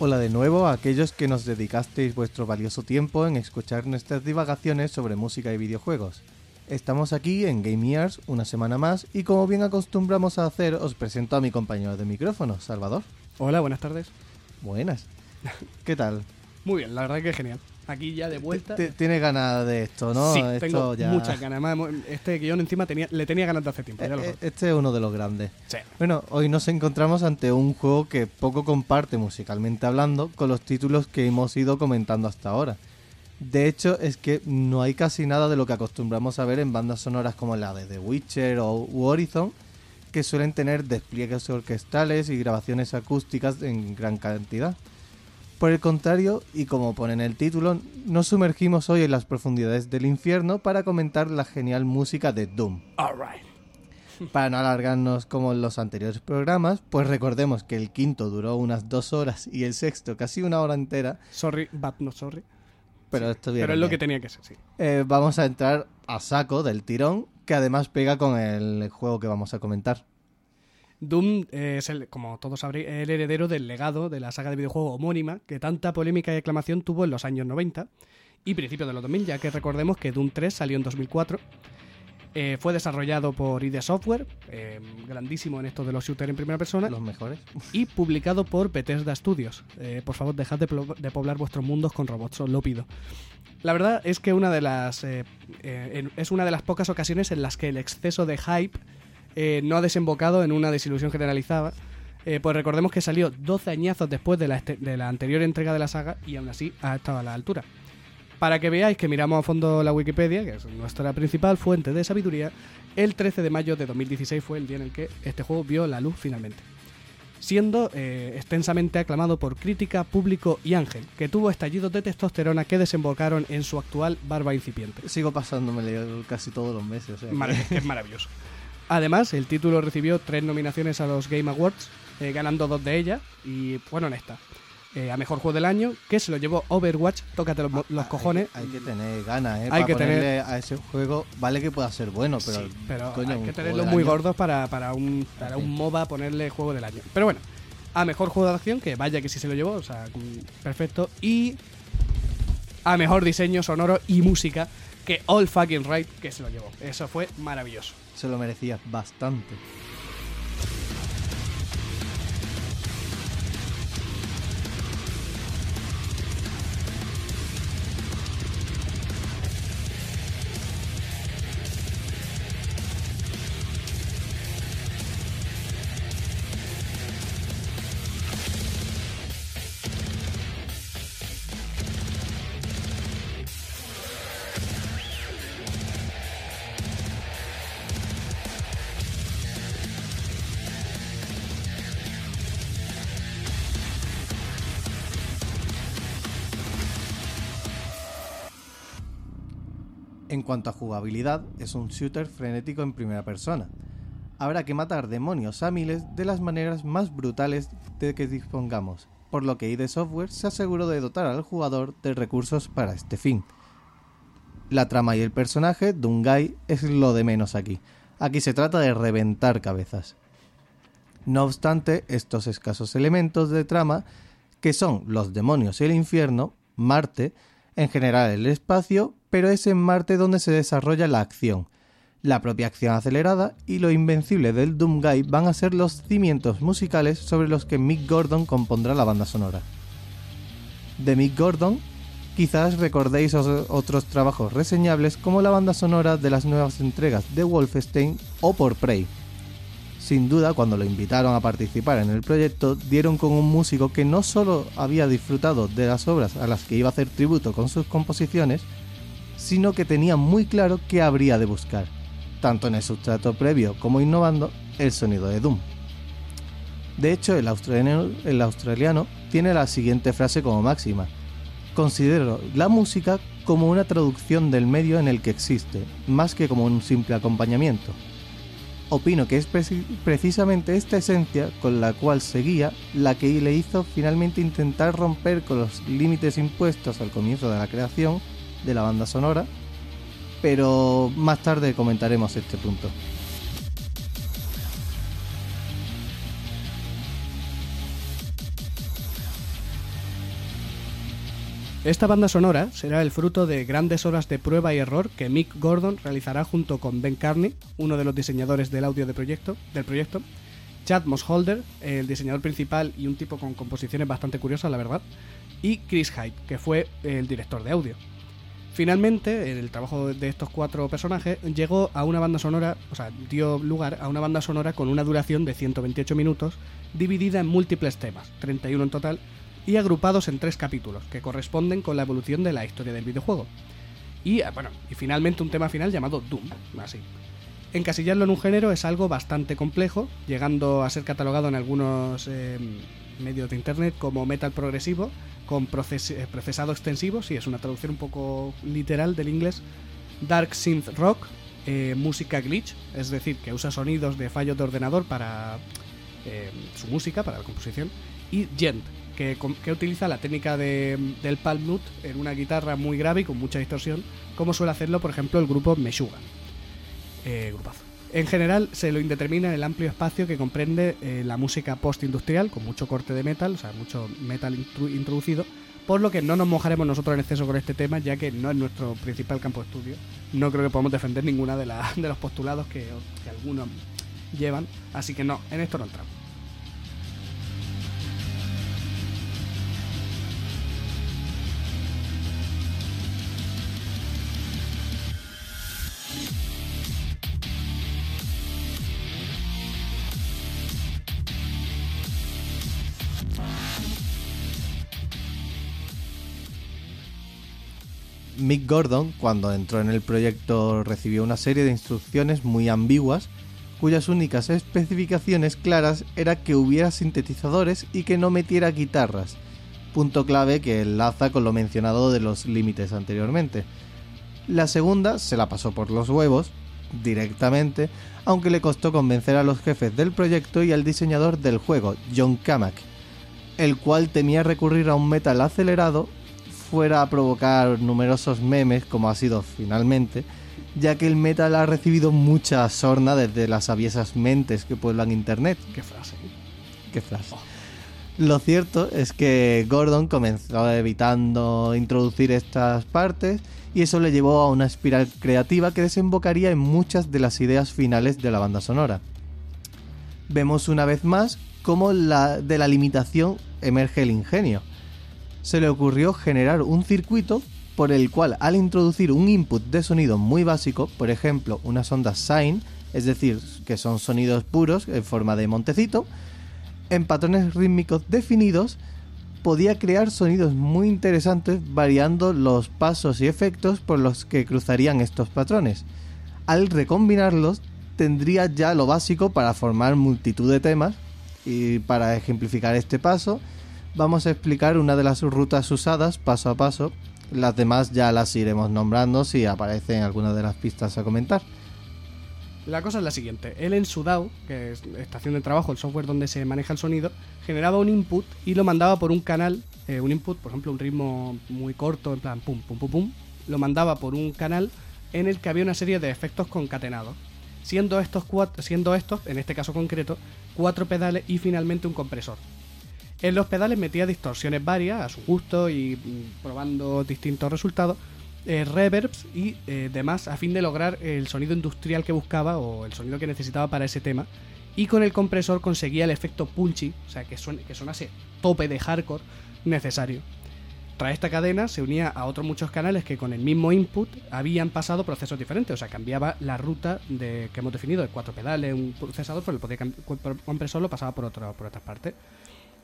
Hola de nuevo a aquellos que nos dedicasteis vuestro valioso tiempo en escuchar nuestras divagaciones sobre música y videojuegos. Estamos aquí en Game Years una semana más y como bien acostumbramos a hacer os presento a mi compañero de micrófono, Salvador. Hola, buenas tardes. Buenas. ¿Qué tal? Muy bien, la verdad que genial. Aquí ya de vuelta. T- Tienes ganas de esto, ¿no? sí, Esto tengo ya- muchas ganas. Además, este guion encima tenía, le tenía ganas de hace tiempo. Ya lo Eh, eh. Este es uno de los grandes. Sí. Bueno, hoy nos encontramos ante un juego que poco comparte musicalmente hablando con los títulos que hemos ido comentando hasta ahora. De hecho, es que no hay casi nada de lo que acostumbramos a ver en bandas sonoras como la de The Witcher o Horizon, que suelen tener despliegues orquestales y grabaciones acústicas en gran cantidad. Por el contrario, y como pone en el título, nos sumergimos hoy en las profundidades del infierno para comentar la genial música de Doom. Alright. Para no alargarnos como en los anteriores programas, pues recordemos que el quinto duró unas dos horas y el sexto casi una hora entera, Sorry, but no sorry. pero esto viene Pero es lo que tenía que ser, sí. Eh, vamos a entrar a saco del tirón, que además pega con el juego que vamos a comentar. Doom eh, es, el, como todos sabréis, el heredero del legado de la saga de videojuego homónima que tanta polémica y aclamación tuvo en los años 90 y principios de los 2000, ya que recordemos que Doom 3 salió en 2004. Eh, fue desarrollado por ID Software, eh, grandísimo en esto de los shooters en primera persona, Los mejores. y publicado por Bethesda Studios. Eh, por favor, dejad de, de poblar vuestros mundos con robots, os lo pido. La verdad es que una de las es una de las pocas ocasiones en las que el exceso de hype eh, no ha desembocado en una desilusión generalizada. Eh, pues recordemos que salió 12 añazos después de la, este- de la anterior entrega de la saga y aún así ha estado a la altura. Para que veáis que miramos a fondo la Wikipedia, que es nuestra principal fuente de sabiduría, el 13 de mayo de 2016 fue el día en el que este juego vio la luz finalmente siendo eh, extensamente aclamado por crítica, público y Ángel, que tuvo estallidos de testosterona que desembocaron en su actual barba incipiente. Sigo pasándomelo casi todos los meses. o sea que- Marav- que es maravilloso. Además, el título recibió tres nominaciones a los Game Awards, eh, ganando dos de ellas, y bueno, en esta. Eh, a Mejor Juego del Año, que se lo llevó Overwatch, tócate los, Hay- cojones. Hay, que tener ganas, ¿eh? Hay para que tener- a ese juego, vale que pueda ser bueno, pero, Sí, pero coño, hay que tenerlos muy año- gordos para, para un, para Sí. un MOBA ponerle juego del año. Pero bueno, a mejor juego de acción, que vaya que sí se lo llevó, o sea, mm, perfecto. Y a mejor diseño sonoro y música, que All Fucking Right, que se lo llevó. Eso fue maravilloso. Se lo merecía bastante. En cuanto a jugabilidad, es un shooter frenético en primera persona. Habrá que matar demonios a miles de las maneras más brutales de que dispongamos, por lo que ID Software se aseguró de dotar al jugador de recursos para este fin. La trama y el personaje, Dungai, es lo de menos aquí. Aquí se trata de reventar cabezas. No obstante, estos escasos elementos de trama, que son los demonios y el infierno, Marte, en general el espacio, pero es en Marte donde se desarrolla la acción. La propia acción acelerada y lo invencible del Doom Guy van a ser los cimientos musicales sobre los que Mick Gordon compondrá la banda sonora. De Mick Gordon, quizás recordéis otros trabajos reseñables como la banda sonora de las nuevas entregas de Wolfenstein o por Prey. Sin duda, cuando lo invitaron a participar en el proyecto, dieron con un músico que no solo había disfrutado de las obras a las que iba a hacer tributo con sus composiciones, sino que tenía muy claro qué habría de buscar tanto en el sustrato previo como innovando el sonido de Doom. De hecho, el australiano, australiano tiene la siguiente frase como máxima. Considero la música como una traducción del medio en el que existe, más que como un simple acompañamiento. Opino que es precisamente esta esencia con la cual seguía la que le hizo finalmente intentar romper con los límites impuestos al comienzo de la creación de la banda sonora pero más tarde comentaremos este punto. Esta banda sonora será el fruto de grandes horas de prueba y error que Mick Gordon realizará junto con Ben Carney, uno de los diseñadores del audio del proyecto, Chad Mosholder, el diseñador principal y un tipo con composiciones bastante curiosas, la verdad, y Chris Hyde, que fue el director de audio. Finalmente, el trabajo de estos cuatro personajes llegó a una banda sonora, o sea, dio lugar a una banda sonora con una duración de 128 minutos, dividida en múltiples temas, 31 en total, y agrupados en tres capítulos, que corresponden con la evolución de la historia del videojuego. Y, eh, bueno, y finalmente un tema final llamado Doom, así. Encasillarlo en un género es algo bastante complejo, llegando a ser catalogado en algunos eh, medios de internet como metal progresivo, con eh, procesado extensivo, sí, es una traducción un poco literal del inglés, Dark Synth Rock, eh, música glitch, es decir, que usa sonidos de fallos de ordenador para eh, su música, para la composición, y Gent, que, utiliza la técnica de, del palm mute en una guitarra muy grave y con mucha distorsión, como suele hacerlo, por ejemplo, el grupo Meshuga. grupazo. En general se lo indetermina el amplio espacio que comprende eh, la música post-industrial, con mucho corte de metal, o sea, mucho metal introducido, por lo que no nos mojaremos nosotros en exceso con este tema, ya que no es nuestro principal campo de estudio. No creo que podamos defender ninguna de, de los postulados que, que algunos llevan, así que no, en esto no entramos. Mick Gordon, cuando entró en el proyecto, recibió una serie de instrucciones muy ambiguas, cuyas únicas especificaciones claras era que hubiera sintetizadores y que no metiera guitarras, punto clave que enlaza con lo mencionado de los límites anteriormente. La segunda se la pasó por los huevos, directamente, aunque le costó convencer a los jefes del proyecto y al diseñador del juego, John Kamak, el cual temía recurrir a un metal acelerado fuera a provocar numerosos memes, como ha sido finalmente, ya que el metal ha recibido mucha sorna desde las aviesas mentes que pueblan Internet. Qué frase. Qué frase. Oh. Lo cierto es que Gordon comenzó evitando introducir estas partes y eso le llevó a una espiral creativa que desembocaría en muchas de las ideas finales de la banda sonora. Vemos una vez más cómo la, de la limitación emerge el ingenio se le ocurrió generar un circuito por el cual al introducir un input de sonido muy básico, por ejemplo unas ondas sine, es decir, que son sonidos puros en forma de montecito, en patrones rítmicos definidos, podía crear sonidos muy interesantes variando los pasos y efectos por los que cruzarían estos patrones. Al recombinarlos, tendría ya lo básico para formar multitud de temas y para ejemplificar este paso, vamos a explicar una de las rutas usadas paso a paso. Las demás ya las iremos nombrando si aparecen algunas de las pistas a comentar. La cosa es la siguiente. Él en su DAW, que es estación de trabajo, el software donde se maneja el sonido, generaba un input y lo mandaba por un canal, eh, un input, por ejemplo, un ritmo muy corto, en plan pum, pum, pum, pum, lo mandaba por un canal en el que había una serie de efectos concatenados. Siendo estos, cuatro, siendo estos, en este caso concreto, cuatro pedales y finalmente un compresor. En los pedales metía distorsiones varias a su gusto y probando distintos resultados, eh, reverbs y eh, demás a fin de lograr el sonido industrial que buscaba o el sonido que necesitaba para ese tema. Y con el compresor conseguía el efecto punchy, o sea, que, suene, que sonase tope de hardcore necesario. Tras esta cadena se unía a otros muchos canales que con el mismo input habían pasado procesos diferentes, o sea, cambiaba la ruta de, que hemos definido de cuatro pedales, un procesador, pero el poder compresor lo pasaba por, otra por otras partes.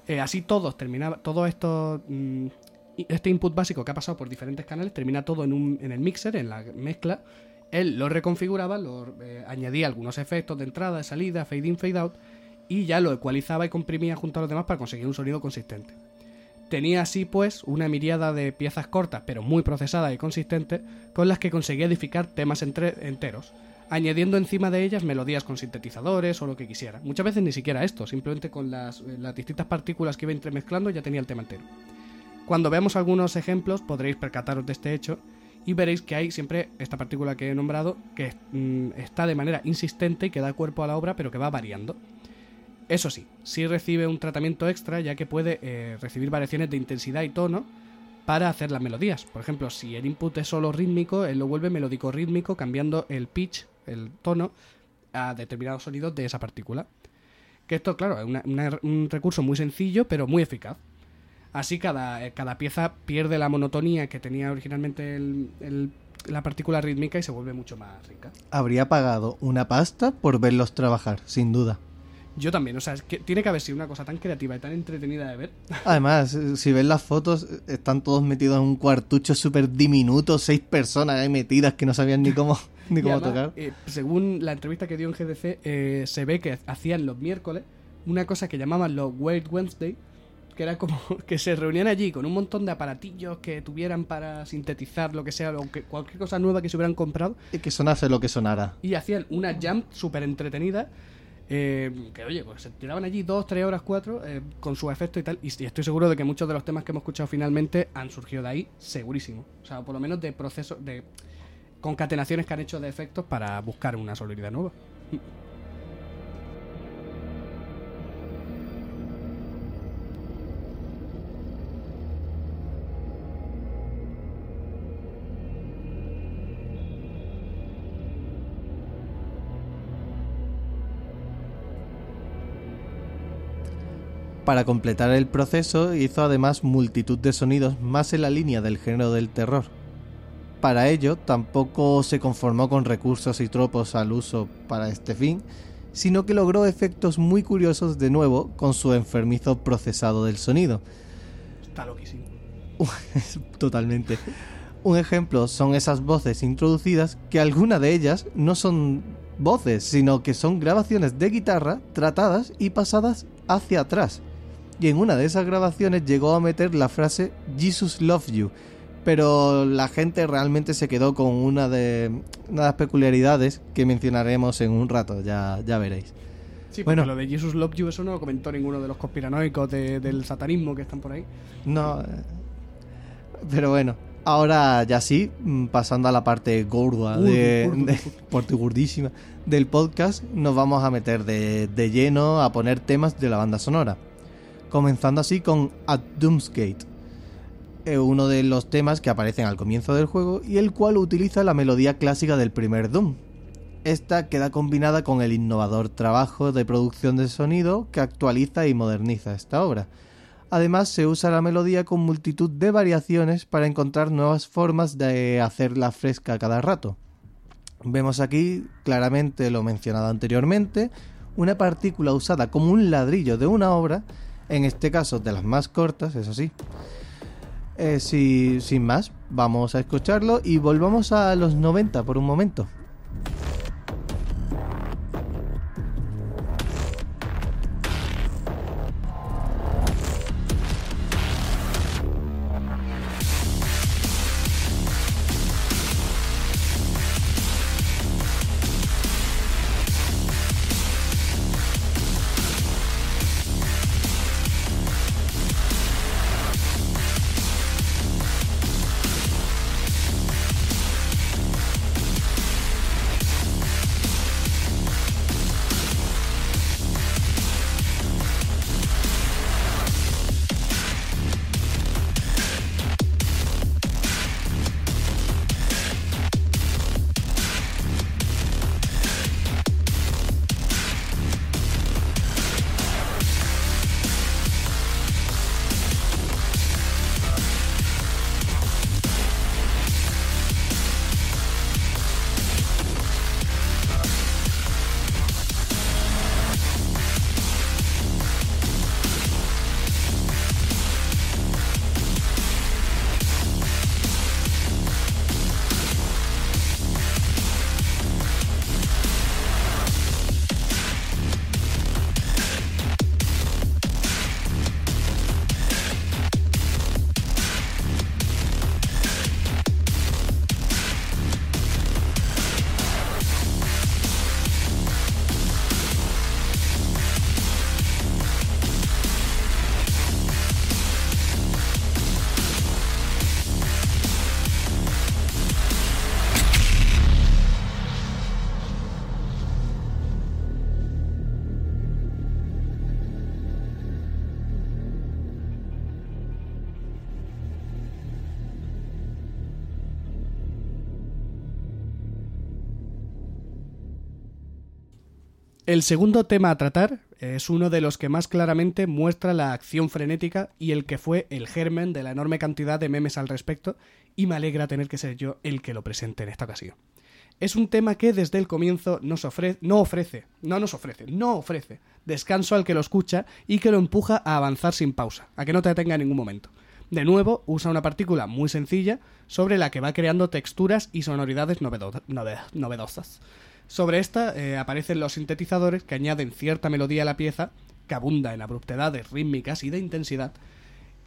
Eh, así todos terminaba, todo esto, mm, este input básico que ha pasado por diferentes canales, termina todo en, un, en el mixer, en la mezcla. Él lo reconfiguraba, lo, eh, añadía algunos efectos de entrada, de salida, fade in, fade out, y ya lo ecualizaba y comprimía junto a los demás para conseguir un sonido consistente. Tenía así pues una miriada de piezas cortas pero muy procesadas y consistentes con las que conseguía edificar temas enteros, añadiendo encima de ellas melodías con sintetizadores o lo que quisiera. Muchas veces ni siquiera esto, simplemente con las, las distintas partículas que iba entremezclando ya tenía el tema entero. Cuando veamos algunos ejemplos podréis percataros de este hecho y veréis que hay siempre esta partícula que he nombrado que mm, está de manera insistente y que da cuerpo a la obra pero que va variando. Eso sí, sí recibe un tratamiento extra ya que puede eh, recibir variaciones de intensidad y tono para hacer las melodías. Por ejemplo, si el input es solo rítmico, él lo vuelve melódico rítmico cambiando el pitch, el tono, a determinados sonidos de esa partícula. Que esto, claro, es un recurso muy sencillo pero muy eficaz. Así cada, eh, cada pieza pierde la monotonía que tenía originalmente la partícula rítmica y se vuelve mucho más rica. Habría pagado una pasta por verlos trabajar, sin duda. Yo también, o sea, que tiene que haber sido una cosa tan creativa y tan entretenida de ver. Además, si ves las fotos, están todos metidos en un cuartucho súper diminuto, seis personas ahí metidas que no sabían ni cómo, ni cómo tocar. Eh, según la entrevista que dio en GDC, eh, se ve que hacían los miércoles una cosa que llamaban los Weird Wednesday, que era como que se reunían allí con un montón de aparatillos que tuvieran para sintetizar lo que sea, o que, cualquier cosa nueva que se hubieran comprado. Y que sonase lo que sonara. Y hacían una jam súper entretenida eh, que oye, pues se tiraban allí dos, tres horas, cuatro, eh, con su efecto y tal. Y, estoy seguro de que muchos de los temas que hemos escuchado finalmente han surgido de ahí, segurísimo. O sea, por lo menos de procesos, de concatenaciones que han hecho de efectos para buscar una sonoridad nueva. Para completar el proceso hizo además multitud de sonidos más en la línea del género del terror. Para ello tampoco se conformó con recursos y tropos al uso para este fin, sino que logró efectos muy curiosos de nuevo con su enfermizo procesado del sonido. Está loquísimo. Totalmente. Un ejemplo son esas voces introducidas que algunas de ellas no son voces, sino que son grabaciones de guitarra tratadas y pasadas hacia atrás y en una de esas grabaciones llegó a meter la frase Jesus love you. Pero la gente realmente se quedó con una de, las peculiaridades que mencionaremos en un rato, ya, ya veréis. Sí, bueno, lo de Jesus Love You, eso no lo comentó ninguno de los conspiranoicos del satanismo que están por ahí. No, eh, pero bueno, ahora ya sí, mm, pasando a la parte gorda, de, gordísima del podcast, nos vamos a meter de, de lleno a poner temas de la banda sonora comenzando así con At Doomsgate, uno de los temas que aparecen al comienzo del juego y el cual utiliza la melodía clásica del primer Doom. Esta queda combinada con el innovador trabajo de producción de sonido que actualiza y moderniza esta obra. Además se usa la melodía con multitud de variaciones para encontrar nuevas formas de hacerla fresca cada rato. Vemos aquí claramente lo mencionado anteriormente, una partícula usada como un ladrillo de una obra en este caso de las más cortas, eso sí. Eh, sin más, vamos a escucharlo y volvamos a los 90 por un momento. El segundo tema a tratar es uno de los que más claramente muestra la acción frenética y el que fue el germen de la enorme cantidad de memes al respecto, y me alegra tener que ser yo el que lo presente en esta ocasión. Es un tema que desde el comienzo no ofrece, no nos ofrece, no ofrece descanso al que lo escucha y que lo empuja a avanzar sin pausa, a que no te detenga en ningún momento. De nuevo, usa una partícula muy sencilla sobre la que va creando texturas y sonoridades novedo- nove- novedosas. Sobre esta eh, aparecen los sintetizadores que añaden cierta melodía a la pieza, que abunda en abruptedades rítmicas y de intensidad.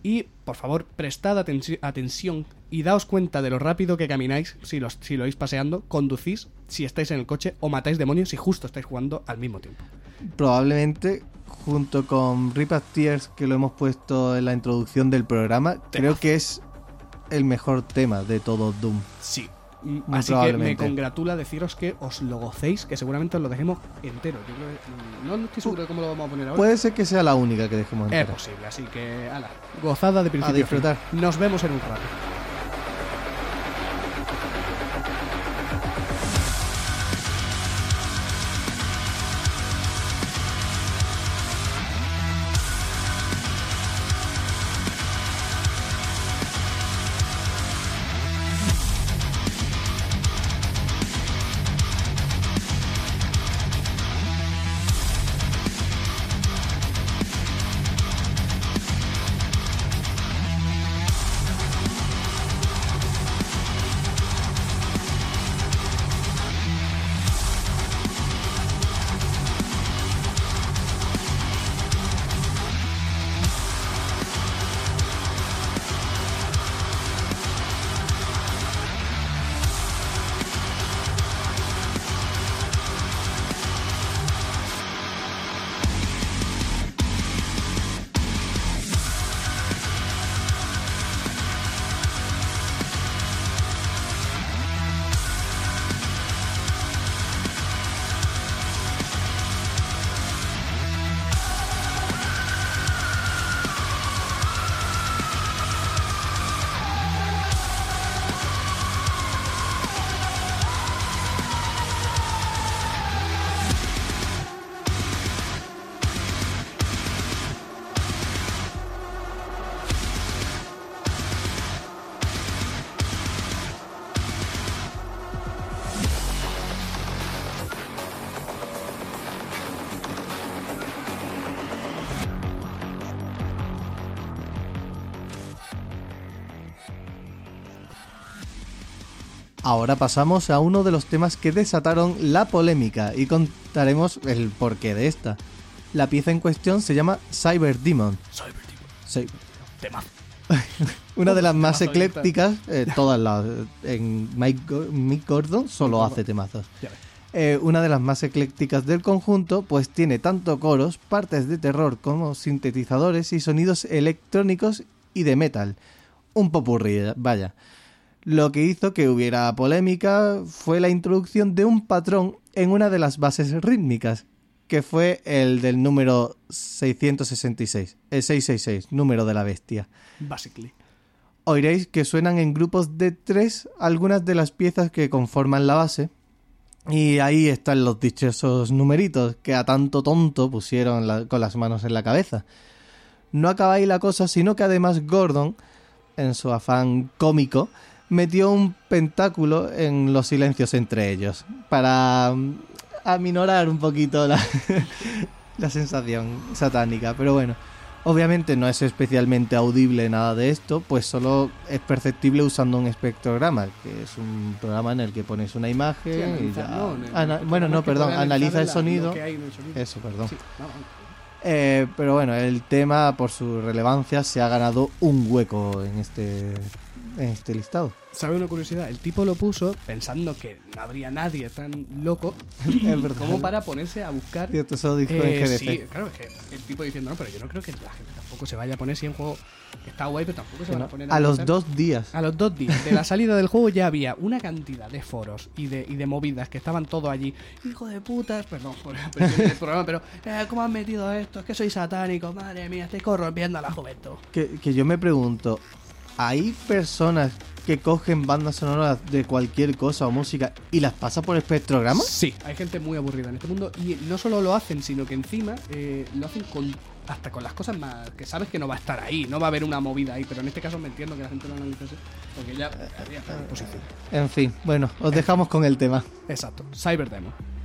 Y, por favor, prestad atención y daos cuenta de lo rápido que camináis si, los, si lo vais paseando, conducís, si estáis en el coche o matáis demonios si justo estáis jugando al mismo tiempo. Probablemente, junto con Rip Up Tears, que lo hemos puesto en la introducción del programa, creo que es el mejor tema de todo Doom. Sí. Así que me congratula deciros que os lo gocéis, que seguramente os lo dejemos entero. Yo creo que- no, no estoy seguro de cómo lo vamos a poner ahora. Puede ser que sea la única que dejemos es entera. posible, así que, ala, gozada de principio. A disfrutar. Nos vemos en un rato. Ahora pasamos a uno de los temas que desataron la polémica y contaremos el porqué de esta. La pieza en cuestión se llama Cyber Demon. Cyber- Temazo. Una de las más eclécticas, eh, todas las. En Mike, Mick Gordon solo hace temazos. Eh, una de las más eclécticas del conjunto, pues tiene tanto coros, partes de terror como sintetizadores y sonidos electrónicos y de metal. Un popurrí, vaya. Lo que hizo que hubiera polémica fue la introducción de un patrón en una de las bases rítmicas, que fue el del número 666, el 666, número de la bestia. Basically. Oiréis que suenan en grupos de tres algunas de las piezas que conforman la base. Y ahí están los dichosos numeritos que a tanto tonto pusieron la- con las manos en la cabeza. No acaba ahí la cosa, sino que además Gordon, en su afán cómico, metió un pentáculo en los silencios entre ellos, para mm, aminorar un poquito la, la sensación satánica. Pero bueno, Obviamente no es especialmente audible nada de esto, pues solo es perceptible usando un espectrograma, que es un programa en el que pones una imagen Sí, y ya... no, Ana- bueno, no, perdón, analiza el sonido. el. Eso, perdón. Sí, no, no. Eh, pero bueno, el tema por su relevancia se ha ganado un hueco en este, este listado. ¿Sabe una curiosidad? El tipo lo puso pensando que no habría nadie tan loco como para ponerse a buscar. Cierto, eso dijo Eh, en sí, claro, es que el tipo diciendo, no, pero yo no creo que la gente tampoco se vaya a poner si es un juego que está guay, pero tampoco se van no, a poner a los pensar- dos días. A los dos días de la salida del juego ya había una cantidad de foros y de, y de movidas que estaban todos allí. Hijo de putas, perdón por el programa, pero eh, ¿cómo han metido esto? Es que soy satánico, madre mía, estoy corrompiendo a la juventud. Que, que yo me pregunto, ¿hay personas que cogen bandas sonoras de cualquier cosa o música y las pasa por espectrograma? Sí, hay gente muy aburrida en este mundo y no solo lo hacen, sino que encima eh, lo hacen con hasta con las cosas más que sabes que no va a estar ahí, no va a haber una movida ahí, pero en este caso me entiendo que la gente lo analice porque ya habría posición. En fin, bueno, os dejamos con el tema. Exacto, Cyberdemo.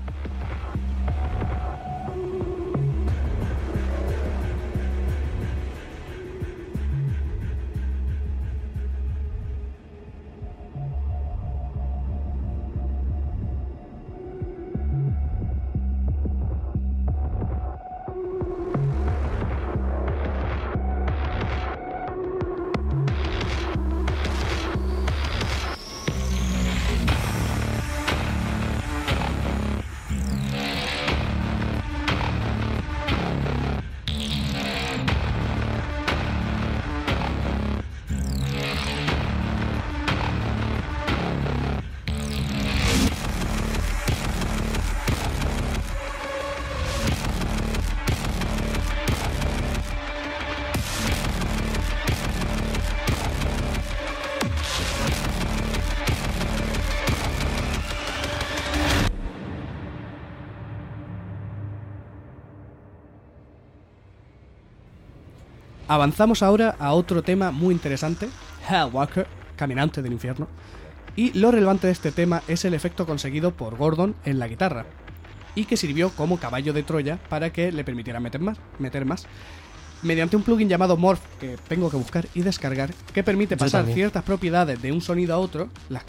Avanzamos ahora a otro tema muy interesante, Hellwalker, Caminante del Infierno. Y lo relevante de este tema es el efecto conseguido por Gordon en la guitarra, y que sirvió como caballo de Troya para que le permitiera meter más, meter más mediante un plugin llamado Morph que tengo que buscar y descargar, que permite pasar ciertas propiedades de un sonido a otro, las,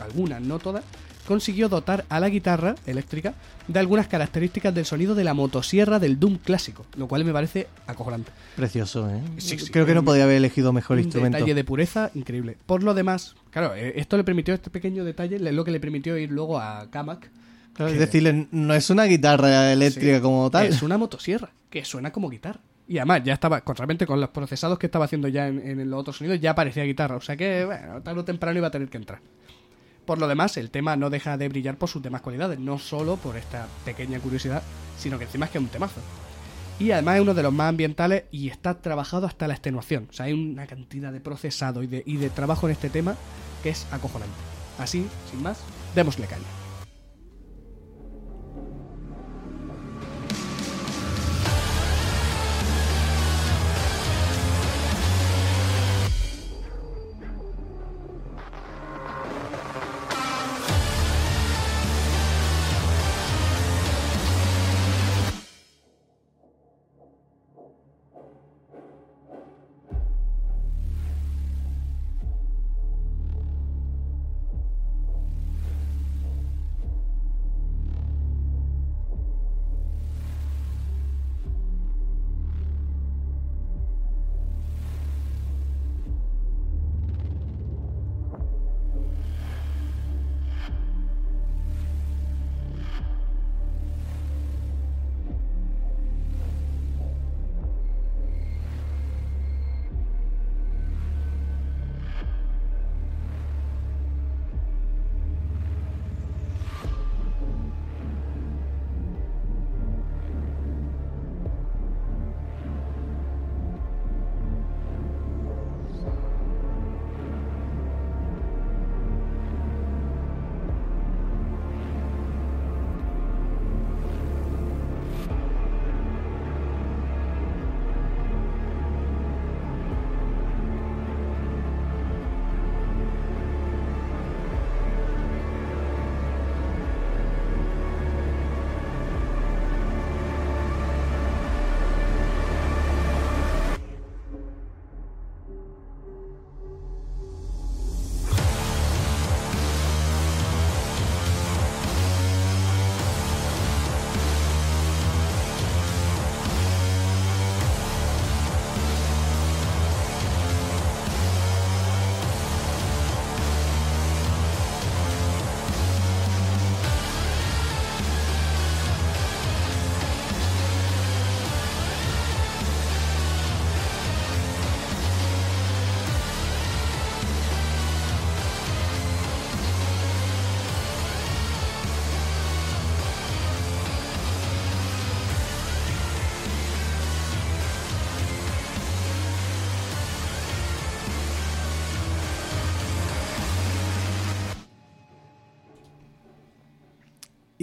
algunas, no todas, consiguió dotar a la guitarra eléctrica de algunas características del sonido de la motosierra del Doom clásico, lo cual me parece acojonante. Precioso, ¿eh? Creo que no podía haber elegido mejor un instrumento. detalle de pureza increíble. Por lo demás, claro, eh, esto le permitió, este pequeño detalle, lo que le permitió ir luego a Kamak. es decir, no es una guitarra eléctrica como tal. Es una motosierra, que suena como guitarra. Y además, ya estaba, contrariamente con los procesados que estaba haciendo ya en, en los otros sonidos, ya parecía guitarra. O sea que, bueno, tarde o temprano iba a tener que entrar. Por lo demás, el tema no deja de brillar por sus demás cualidades, no solo por esta pequeña curiosidad, sino que encima es que es un temazo. Y además es uno de los más ambientales y está trabajado hasta la extenuación. O sea, hay una cantidad de procesado y de, trabajo en este tema que es acojonante. Así, sin más, démosle caña.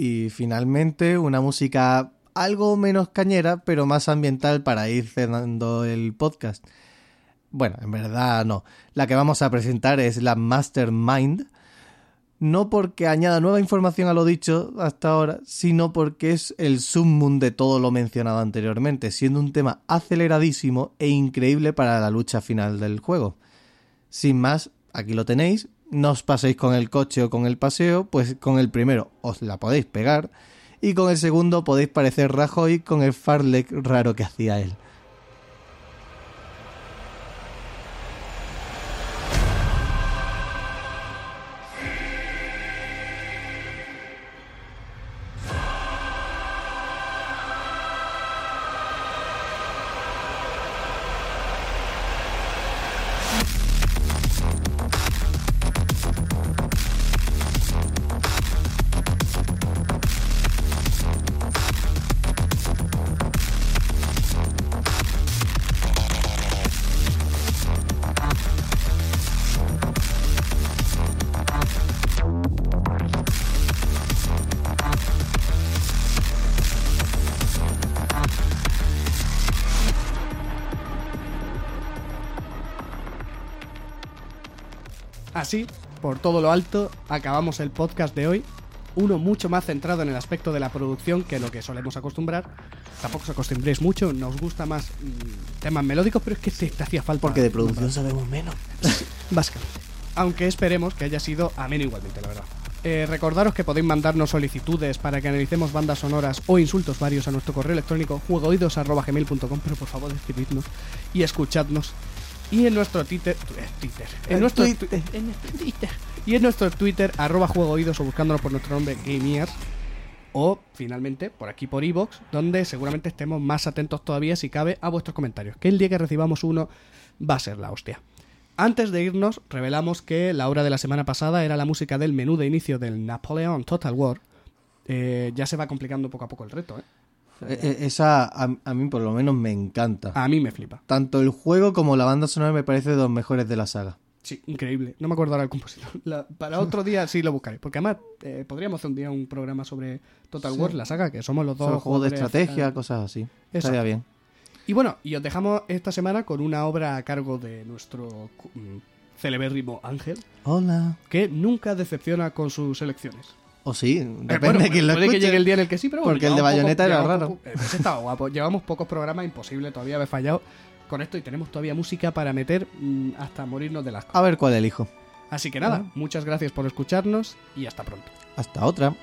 Y finalmente una música algo menos cañera, pero más ambiental para ir cerrando el podcast. Bueno, en verdad no. La que vamos a presentar es la Mastermind. No porque añada nueva información a lo dicho hasta ahora, sino porque es el summum de todo lo mencionado anteriormente, siendo un tema aceleradísimo e increíble para la lucha final del juego. Sin más, aquí lo tenéis. No os paséis con el coche o con el paseo, pues con el primero os la podéis pegar y con el segundo podéis parecer Rajoy con el farlek raro que hacía él. Por todo lo alto, acabamos el podcast de hoy. Uno mucho más centrado en el aspecto de la producción que lo que solemos acostumbrar. Tampoco os acostumbréis mucho, nos gusta más mm, temas melódicos, pero es que te, te hacía falta. Porque de producción sabemos menos. Básicamente. Aunque esperemos que haya sido ameno igualmente, la verdad. Eh, recordaros que podéis mandarnos solicitudes para que analicemos bandas sonoras o insultos varios a nuestro correo electrónico juegooidos.gmail.com, pero por favor escribidnos y escuchadnos. Y en nuestro Twitter, eh, Twitter, en El nuestro Twitter. en nuestro Twitter. Y en nuestro Twitter arroba juegooidos o buscándonos por nuestro nombre Gamears o finalmente por aquí por iVoox donde seguramente estemos más atentos todavía si cabe a vuestros comentarios que el día que recibamos uno va a ser la hostia. Antes de irnos revelamos que la hora de la semana pasada era la música del menú de inicio del Napoleon Total War. Eh, ya se va complicando poco a poco el reto ¿eh? E- e- Esa a, a mí por lo menos me encanta. a mí me flipa Tanto el juego como la banda sonora me parece de los mejores de la saga. Sí, increíble. No me acuerdo ahora el compositor. La- para otro día sí lo buscaré. Porque además eh, podríamos hacer un día un programa sobre Total Sí. War, la saga, que somos los dos. Son juegos de estrategia, cosas así. Estaría bien. Y bueno, y os dejamos esta semana con una obra a cargo de nuestro mm, celebérrimo Ángel, Hola. que nunca decepciona con sus elecciones. O sí, Eh, depende bueno, de quién lo puede que llegue el día en el que sí, pero bueno, Porque el de Bayonetta era llevamos raro. poco- ese estaba guapo. Llevamos pocos programas, imposible todavía haber fallado con esto y tenemos todavía música para meter mm, hasta morirnos de las A ver cuál elijo. Así que nada, Bueno. muchas gracias por escucharnos y hasta pronto. Hasta otra.